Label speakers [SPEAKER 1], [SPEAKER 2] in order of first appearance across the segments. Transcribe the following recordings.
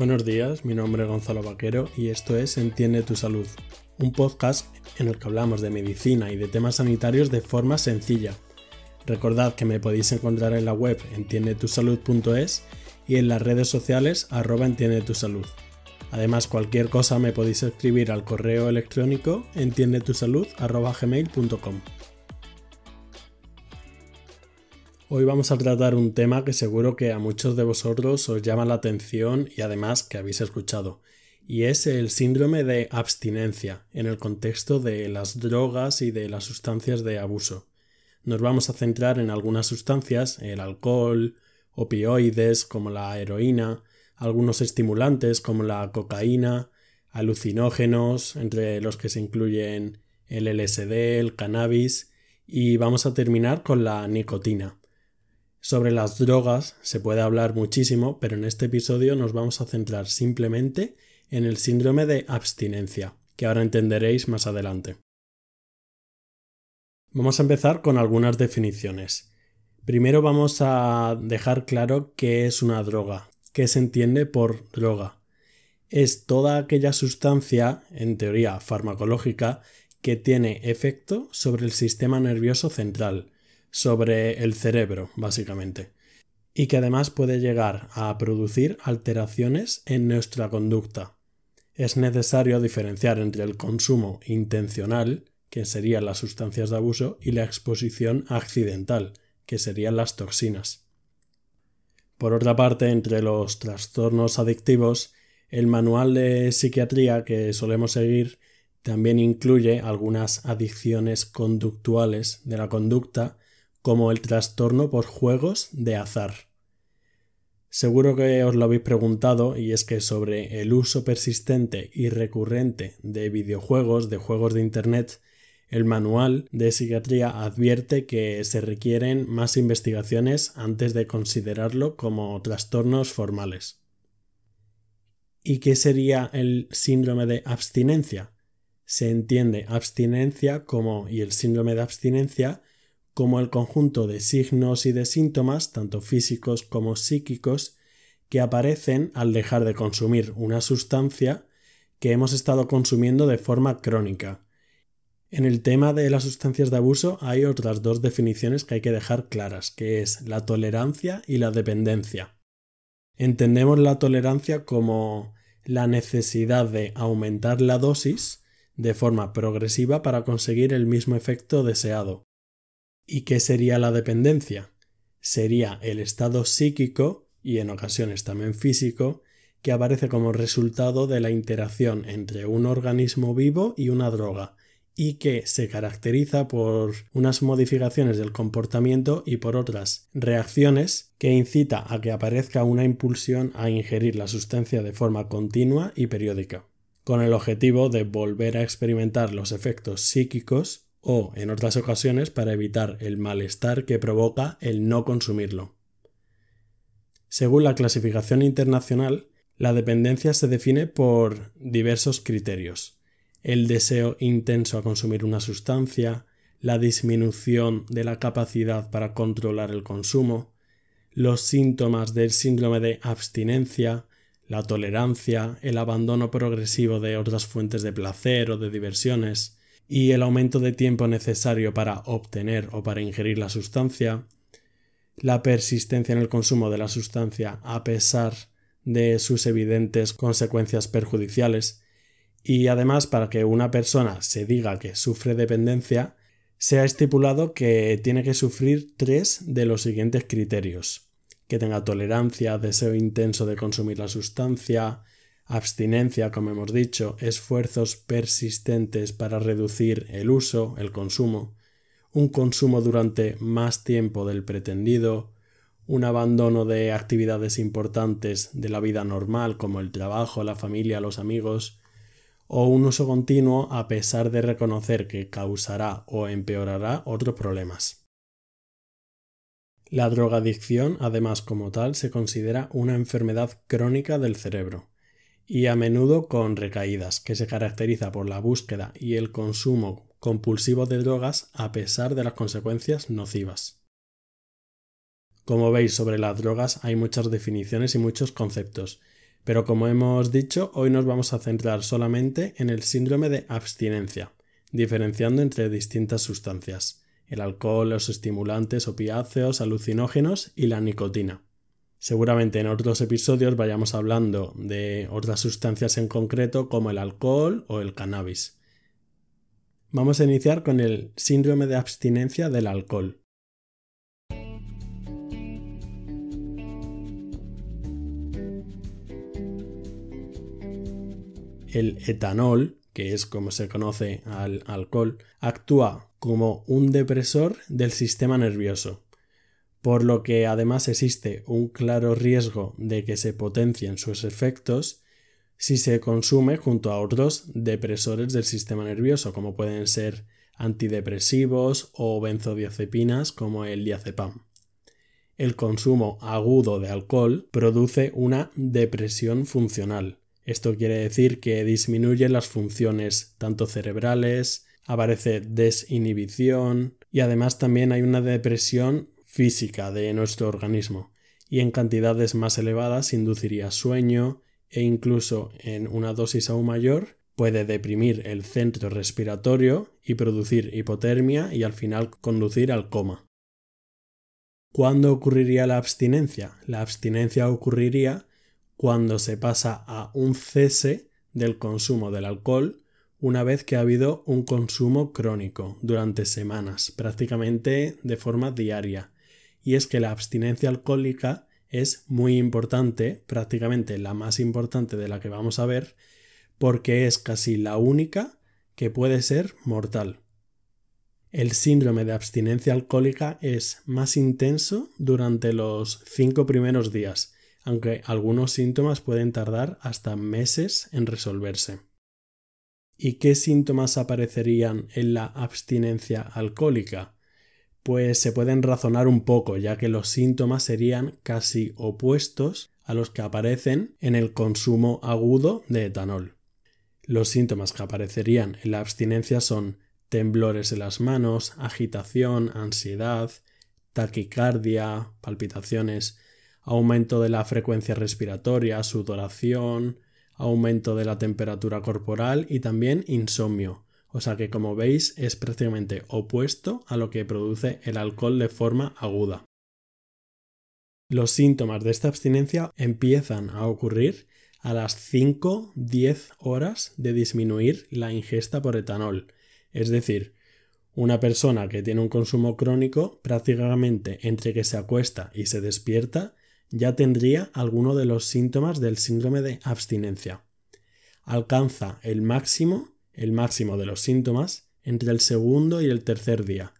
[SPEAKER 1] Buenos días, mi nombre es Gonzalo Vaquero y esto es Entiende tu salud, un podcast en el que hablamos de medicina y de temas sanitarios de forma sencilla. Recordad que me podéis encontrar en la web entiendetusalud.es y en las redes sociales arroba entiende tu salud. Además, cualquier cosa me podéis escribir al correo electrónico entiendetusalud.gmail.com. Hoy vamos a tratar un tema que seguro que a muchos de vosotros os llama la atención y además que habéis escuchado, y es el síndrome de abstinencia en el contexto de las drogas y de las sustancias de abuso. Nos vamos a centrar en algunas sustancias, el alcohol, opioides como la heroína, algunos estimulantes como la cocaína, alucinógenos, entre los que se incluyen el LSD, el cannabis, y vamos a terminar con la nicotina. Sobre las drogas se puede hablar muchísimo, pero en este episodio nos vamos a centrar simplemente en el síndrome de abstinencia, que ahora entenderéis más adelante. Vamos a empezar con algunas definiciones. Primero vamos a dejar claro qué es una droga, qué se entiende por droga. Es toda aquella sustancia, en teoría farmacológica, que tiene efecto sobre el sistema nervioso central, sobre el cerebro, básicamente, y que además puede llegar a producir alteraciones en nuestra conducta. Es necesario diferenciar entre el consumo intencional, que serían las sustancias de abuso, y la exposición accidental, que serían las toxinas. Por otra parte, entre los trastornos adictivos, el manual de psiquiatría que solemos seguir también incluye algunas adicciones conductuales de la conducta como el trastorno por juegos de azar. Seguro que os lo habéis preguntado y es que sobre el uso persistente y recurrente de videojuegos, de juegos de Internet, el manual de psiquiatría advierte que se requieren más investigaciones antes de considerarlo como trastornos formales. ¿Y qué sería el síndrome de abstinencia? Se entiende abstinencia como y el síndrome de abstinencia como el conjunto de signos y de síntomas, tanto físicos como psíquicos, que aparecen al dejar de consumir una sustancia que hemos estado consumiendo de forma crónica. En el tema de las sustancias de abuso hay otras dos definiciones que hay que dejar claras, que es la tolerancia y la dependencia. Entendemos la tolerancia como la necesidad de aumentar la dosis de forma progresiva para conseguir el mismo efecto deseado. ¿Y qué sería la dependencia? Sería el estado psíquico y en ocasiones también físico que aparece como resultado de la interacción entre un organismo vivo y una droga y que se caracteriza por unas modificaciones del comportamiento y por otras reacciones que incita a que aparezca una impulsión a ingerir la sustancia de forma continua y periódica, con el objetivo de volver a experimentar los efectos psíquicos o, en otras ocasiones, para evitar el malestar que provoca el no consumirlo. Según la clasificación internacional, la dependencia se define por diversos criterios. El deseo intenso a consumir una sustancia, la disminución de la capacidad para controlar el consumo, los síntomas del síndrome de abstinencia, la tolerancia, el abandono progresivo de otras fuentes de placer o de diversiones, y el aumento de tiempo necesario para obtener o para ingerir la sustancia, la persistencia en el consumo de la sustancia a pesar de sus evidentes consecuencias perjudiciales, y además para que una persona se diga que sufre dependencia, se ha estipulado que tiene que sufrir tres de los siguientes criterios. Que tenga tolerancia, deseo intenso de consumir la sustancia, abstinencia, como hemos dicho, esfuerzos persistentes para reducir el uso, el consumo, un consumo durante más tiempo del pretendido, un abandono de actividades importantes de la vida normal como el trabajo, la familia, los amigos, o un uso continuo a pesar de reconocer que causará o empeorará otros problemas. La drogadicción, además como tal, se considera una enfermedad crónica del cerebro y a menudo con recaídas, que se caracteriza por la búsqueda y el consumo compulsivo de drogas a pesar de las consecuencias nocivas. Como veis sobre las drogas hay muchas definiciones y muchos conceptos, Pero como hemos dicho, hoy nos vamos a centrar solamente en el síndrome de abstinencia, diferenciando entre distintas sustancias, el alcohol, los estimulantes, opiáceos, alucinógenos y la nicotina. Seguramente en otros episodios vayamos hablando de otras sustancias en concreto como el alcohol o el cannabis. Vamos a iniciar con el síndrome de abstinencia del alcohol. El etanol, que es como se conoce al alcohol, actúa como un depresor del sistema nervioso, por lo que además existe un claro riesgo de que se potencien sus efectos si se consume junto a otros depresores del sistema nervioso, como pueden ser antidepresivos o benzodiazepinas como el diazepam. El consumo agudo de alcohol produce una depresión funcional, esto quiere decir que disminuye las funciones tanto cerebrales, aparece desinhibición y además también hay una depresión física de nuestro organismo y en cantidades más elevadas induciría sueño e incluso en una dosis aún mayor puede deprimir el centro respiratorio y producir hipotermia y al final conducir al coma. ¿Cuándo ocurriría la abstinencia? La abstinencia ocurriría cuando se pasa a un cese del consumo del alcohol una vez que ha habido un consumo crónico durante semanas, prácticamente de forma diaria. Y es que la abstinencia alcohólica es muy importante, prácticamente la más importante de la que vamos a ver, porque es casi la única que puede ser mortal. El síndrome de abstinencia alcohólica es más intenso durante los cinco primeros días aunque algunos síntomas pueden tardar hasta meses en resolverse. ¿Y qué síntomas aparecerían en la abstinencia alcohólica? Pues se pueden razonar un poco, ya que los síntomas serían casi opuestos a los que aparecen en el consumo agudo de etanol. Los síntomas que aparecerían en la abstinencia son temblores en las manos, agitación, ansiedad, taquicardia, palpitaciones, aumento de la frecuencia respiratoria, sudoración, aumento de la temperatura corporal y también insomnio. O sea que como veis es prácticamente opuesto a lo que produce el alcohol de forma aguda. Los síntomas de esta abstinencia empiezan a ocurrir a las 5-10 horas de disminuir la ingesta por etanol. Es decir, una persona que tiene un consumo crónico prácticamente entre que se acuesta y se despierta ya tendría alguno de los síntomas del síndrome de abstinencia. Alcanza el máximo, el máximo de los síntomas, entre el segundo y el tercer día,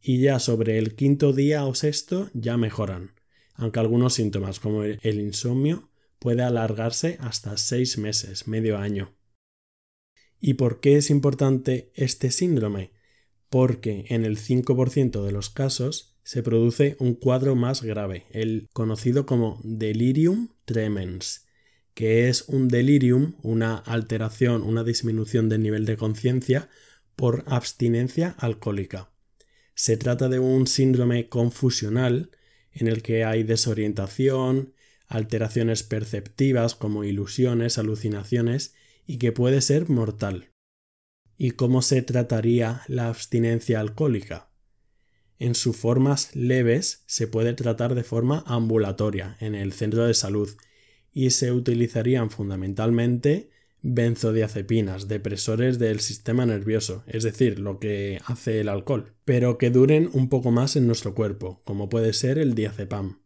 [SPEAKER 1] y ya sobre el quinto día o sexto ya mejoran, aunque algunos síntomas como el insomnio puede alargarse hasta seis meses, medio año. ¿Y por qué es importante este síndrome? Porque en el 5% de los casos se produce un cuadro más grave, el conocido como delirium tremens, que es un delirium, una alteración, una disminución del nivel de conciencia por abstinencia alcohólica. Se trata de un síndrome confusional en el que hay desorientación, alteraciones perceptivas como ilusiones, alucinaciones y que puede ser mortal. ¿Y cómo se trataría la abstinencia alcohólica? en sus formas leves se puede tratar de forma ambulatoria en el centro de salud y se utilizarían fundamentalmente benzodiazepinas, depresores del sistema nervioso, es decir, lo que hace el alcohol, pero que duren un poco más en nuestro cuerpo, como puede ser el diazepam.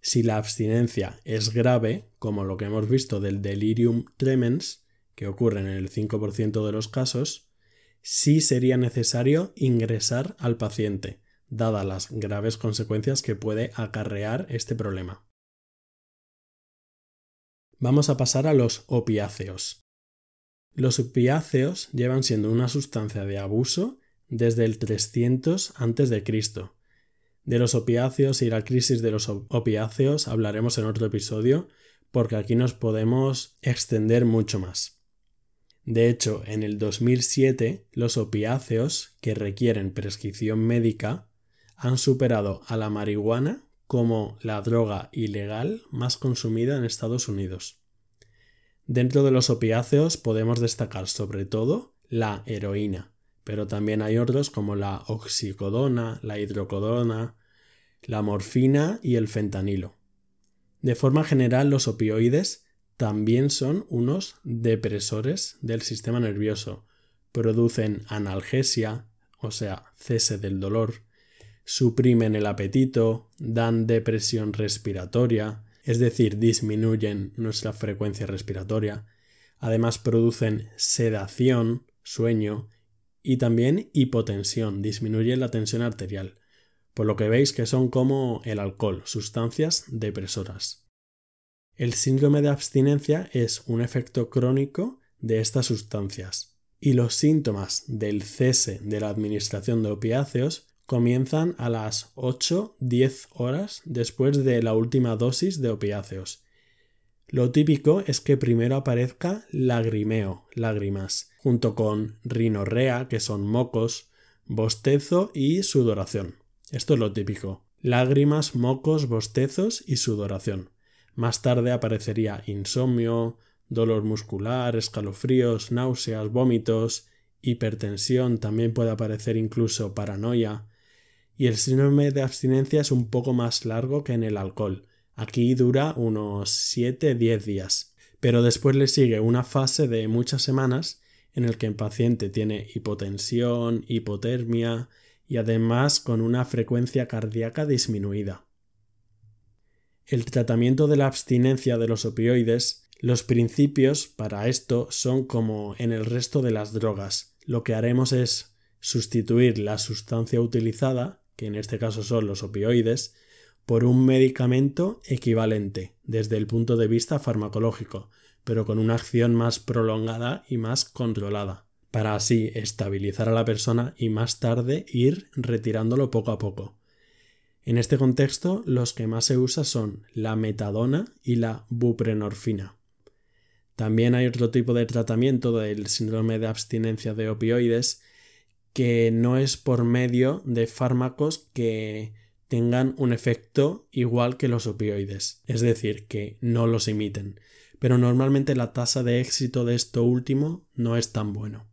[SPEAKER 1] Si la abstinencia es grave, como lo que hemos visto del delirium tremens, que ocurre en el 5% de los casos, sí sería necesario ingresar al paciente, dadas las graves consecuencias que puede acarrear este problema. Vamos a pasar a los opiáceos. Los opiáceos llevan siendo una sustancia de abuso desde el 300 a.C. De los opiáceos y la crisis de los opiáceos hablaremos en otro episodio porque aquí nos podemos extender mucho más. De hecho, en el 2007 los opiáceos que requieren prescripción médica han superado a la marihuana como la droga ilegal más consumida en Estados Unidos. Dentro de los opiáceos podemos destacar sobre todo la heroína, pero también hay otros como la oxicodona, la hidrocodona, la morfina y el fentanilo. De forma general, los opioides también son unos depresores del sistema nervioso. Producen analgesia, o sea, cese del dolor, suprimen el apetito, dan depresión respiratoria, es decir, disminuyen nuestra frecuencia respiratoria. Además producen sedación, sueño y también hipotensión, disminuyen la tensión arterial, por lo que veis que son como el alcohol, sustancias depresoras. El síndrome de abstinencia es un efecto crónico de estas sustancias y los síntomas del cese de la administración de opiáceos comienzan a las 8-10 horas después de la última dosis de opiáceos. Lo típico es que primero aparezca lagrimeo, lágrimas, junto con rinorrea, que son mocos, bostezo y sudoración. Esto es lo típico. Lágrimas, mocos, bostezos y sudoración. Más tarde aparecería insomnio, dolor muscular, escalofríos, náuseas, vómitos, hipertensión, también puede aparecer incluso paranoia. Y el síndrome de abstinencia es un poco más largo que en el alcohol. Aquí dura unos 7-10 días. Pero después le sigue una fase de muchas semanas en el que el paciente tiene hipotensión, hipotermia y además con una frecuencia cardíaca disminuida. El tratamiento de la abstinencia de los opioides, los principios para esto son como en el resto de las drogas. Lo que haremos es sustituir la sustancia utilizada, que en este caso son los opioides, por un medicamento equivalente desde el punto de vista farmacológico, pero con una acción más prolongada y más controlada, para así estabilizar a la persona y más tarde ir retirándolo poco a poco. En este contexto, los que más se usan son la metadona y la buprenorfina. También hay otro tipo de tratamiento del síndrome de abstinencia de opioides que no es por medio de fármacos que tengan un efecto igual que los opioides, es decir, que no los imiten, pero normalmente la tasa de éxito de esto último no es tan bueno.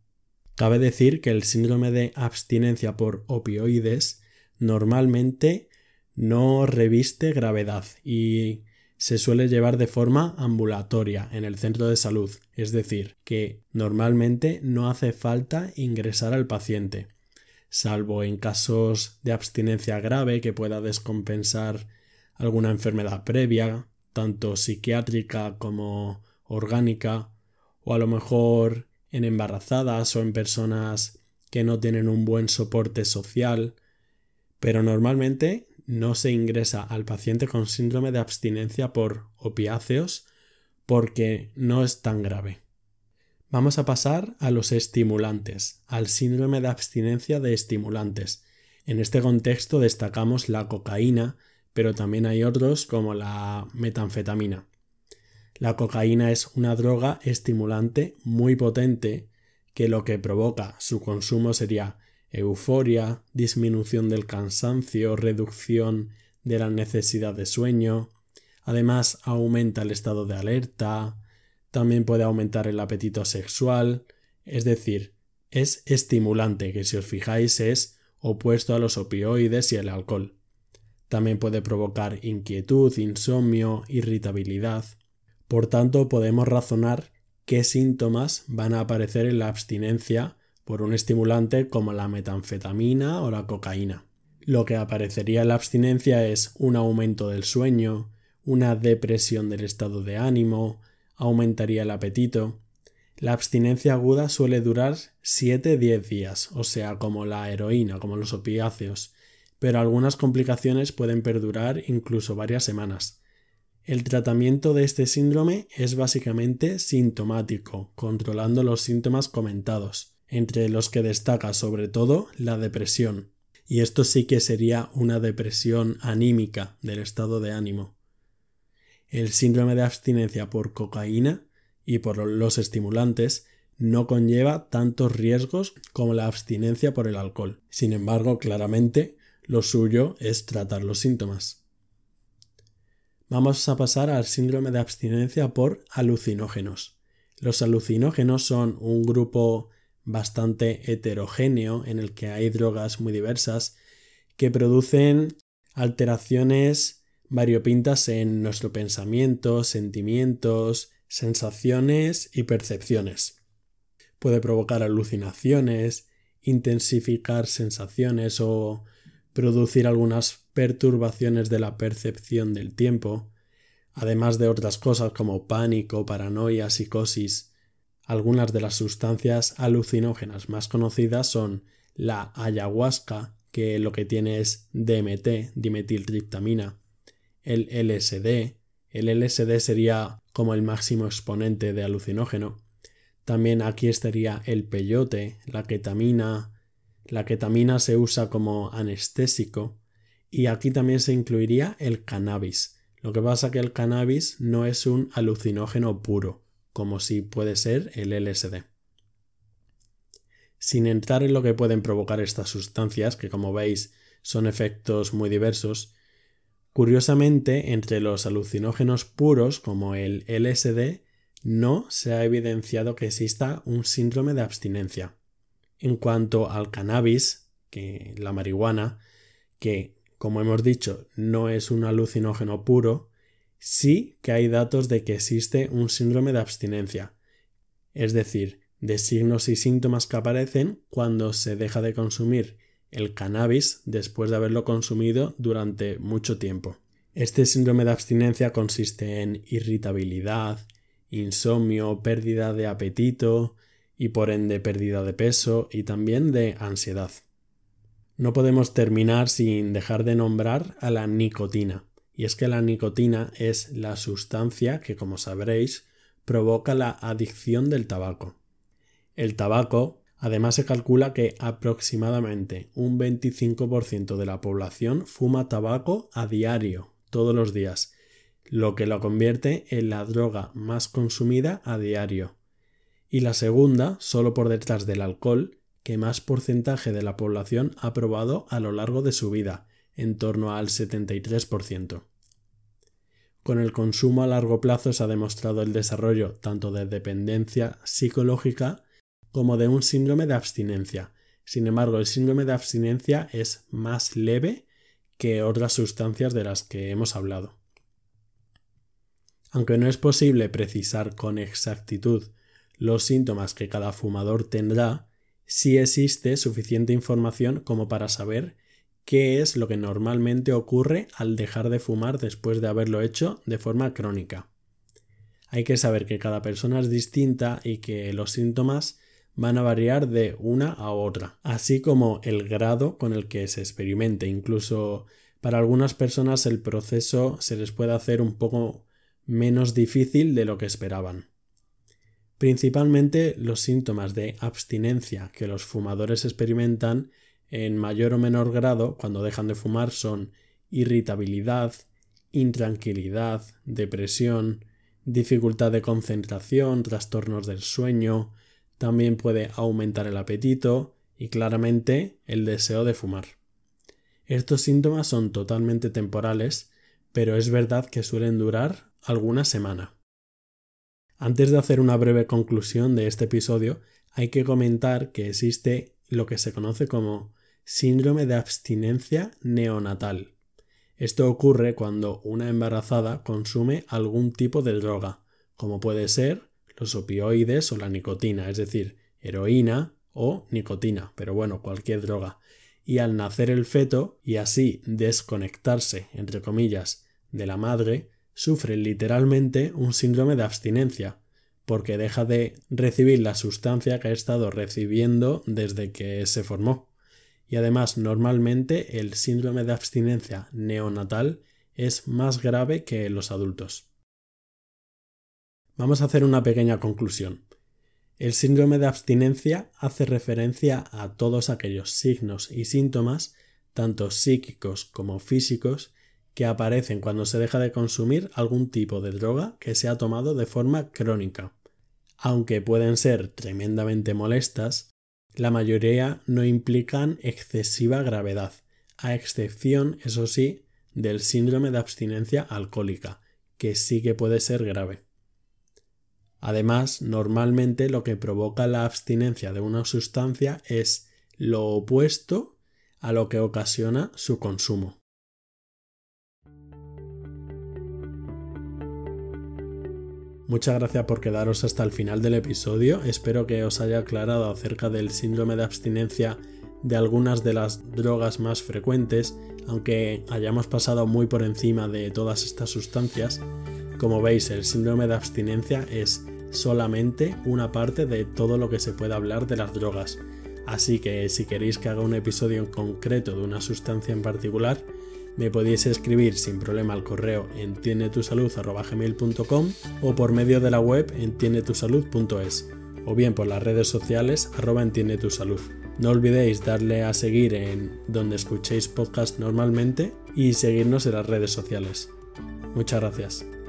[SPEAKER 1] Cabe decir que el síndrome de abstinencia por opioides normalmente no reviste gravedad y se suele llevar de forma ambulatoria en el centro de salud, es decir, que normalmente no hace falta ingresar al paciente, salvo en casos de abstinencia grave que pueda descompensar alguna enfermedad previa, tanto psiquiátrica como orgánica, o a lo mejor en embarazadas o en personas que no tienen un buen soporte social, pero normalmente no se ingresa al paciente con síndrome de abstinencia por opiáceos porque no es tan grave. Vamos a pasar a los estimulantes, al síndrome de abstinencia de estimulantes. En este contexto destacamos la cocaína, pero también hay otros como la metanfetamina. La cocaína es una droga estimulante muy potente que lo que provoca su consumo sería euforia, disminución del cansancio, reducción de la necesidad de sueño. Además, aumenta el estado de alerta, también puede aumentar el apetito sexual, es decir, es estimulante, que si os fijáis es opuesto a los opioides y el alcohol. También puede provocar inquietud, insomnio, irritabilidad. Por tanto, podemos razonar qué síntomas van a aparecer en la abstinencia por un estimulante como la metanfetamina o la cocaína. Lo que aparecería en la abstinencia es un aumento del sueño, una depresión del estado de ánimo, aumentaría el apetito. La abstinencia aguda suele durar 7-10 días, o sea, como la heroína, como los opiáceos, pero algunas complicaciones pueden perdurar incluso varias semanas. El tratamiento de este síndrome es básicamente sintomático, controlando los síntomas comentados entre los que destaca sobre todo la depresión. Y esto sí que sería una depresión anímica del estado de ánimo. El síndrome de abstinencia por cocaína y por los estimulantes no conlleva tantos riesgos como la abstinencia por el alcohol. Sin embargo, claramente lo suyo es tratar los síntomas. Vamos a pasar al síndrome de abstinencia por alucinógenos. Los alucinógenos son un grupo bastante heterogéneo en el que hay drogas muy diversas que producen alteraciones variopintas en nuestro pensamiento, sentimientos, sensaciones y percepciones. Puede provocar alucinaciones, intensificar sensaciones o producir algunas perturbaciones de la percepción del tiempo, además de otras cosas como pánico, paranoia, psicosis. Algunas de las sustancias alucinógenas más conocidas son la ayahuasca, que lo que tiene es DMT, dimetiltriptamina, el LSD, el LSD sería como el máximo exponente de alucinógeno. También aquí estaría el peyote, la ketamina. La ketamina se usa como anestésico y aquí también se incluiría el cannabis. Lo que pasa que el cannabis no es un alucinógeno puro, como si puede ser el LSD. Sin entrar en lo que pueden provocar estas sustancias, que como veis son efectos muy diversos, curiosamente entre los alucinógenos puros como el LSD no se ha evidenciado que exista un síndrome de abstinencia. En cuanto al cannabis, que la marihuana, que como hemos dicho no es un alucinógeno puro, sí que hay datos de que existe un síndrome de abstinencia, es decir, de signos y síntomas que aparecen cuando se deja de consumir el cannabis después de haberlo consumido durante mucho tiempo. Este síndrome de abstinencia consiste en irritabilidad, insomnio, pérdida de apetito y por ende pérdida de peso y también de ansiedad. No podemos terminar sin dejar de nombrar a la nicotina. Y es que la nicotina es la sustancia que, como sabréis, provoca la adicción del tabaco. El tabaco, además, se calcula que aproximadamente un 25% de la población fuma tabaco a diario, todos los días, lo que lo convierte en la droga más consumida a diario. Y la segunda, solo por detrás del alcohol, que más porcentaje de la población ha probado a lo largo de su vida, en torno al 73%. Con el consumo a largo plazo se ha demostrado el desarrollo tanto de dependencia psicológica como de un síndrome de abstinencia. Sin embargo, el síndrome de abstinencia es más leve que otras sustancias de las que hemos hablado. Aunque no es posible precisar con exactitud los síntomas que cada fumador tendrá, sí existe suficiente información como para saber qué es lo que normalmente ocurre al dejar de fumar después de haberlo hecho de forma crónica. Hay que saber que cada persona es distinta y que los síntomas van a variar de una a otra, así como el grado con el que se experimente. Incluso para algunas personas el proceso se les puede hacer un poco menos difícil de lo que esperaban. Principalmente los síntomas de abstinencia que los fumadores experimentan en mayor o menor grado cuando dejan de fumar son irritabilidad, intranquilidad, depresión, dificultad de concentración, trastornos del sueño, también puede aumentar el apetito y claramente el deseo de fumar. Estos síntomas son totalmente temporales, pero es verdad que suelen durar alguna semana. Antes de hacer una breve conclusión de este episodio, hay que comentar que existe lo que se conoce como síndrome de abstinencia neonatal. Esto ocurre cuando una embarazada consume algún tipo de droga, como puede ser los opioides o la nicotina, es decir, heroína o nicotina, pero bueno, cualquier droga. Y al nacer el feto y así desconectarse, entre comillas, de la madre, sufre literalmente un síndrome de abstinencia, porque deja de recibir la sustancia que ha estado recibiendo desde que se formó. Y además, normalmente el síndrome de abstinencia neonatal es más grave que los adultos. Vamos a hacer una pequeña conclusión. El síndrome de abstinencia hace referencia a todos aquellos signos y síntomas, tanto psíquicos como físicos, que aparecen cuando se deja de consumir algún tipo de droga que se ha tomado de forma crónica. Aunque pueden ser tremendamente molestas, la mayoría no implican excesiva gravedad, a excepción, eso sí, del síndrome de abstinencia alcohólica, que sí que puede ser grave. Además, normalmente lo que provoca la abstinencia de una sustancia es lo opuesto a lo que ocasiona su consumo. Muchas gracias por quedaros hasta el final del episodio. Espero que os haya aclarado acerca del síndrome de abstinencia de algunas de las drogas más frecuentes, aunque hayamos pasado muy por encima de todas estas sustancias. Como veis, el síndrome de abstinencia es solamente una parte de todo lo que se puede hablar de las drogas. Así que si queréis que haga un episodio en concreto de una sustancia en particular, me podéis escribir sin problema al correo entiendetusalud.gmail.com o por medio de la web entiendetusalud.es o bien por las redes sociales arroba entiendetusalud. No olvidéis darle a seguir en donde escuchéis podcast normalmente y seguirnos en las redes sociales. Muchas gracias.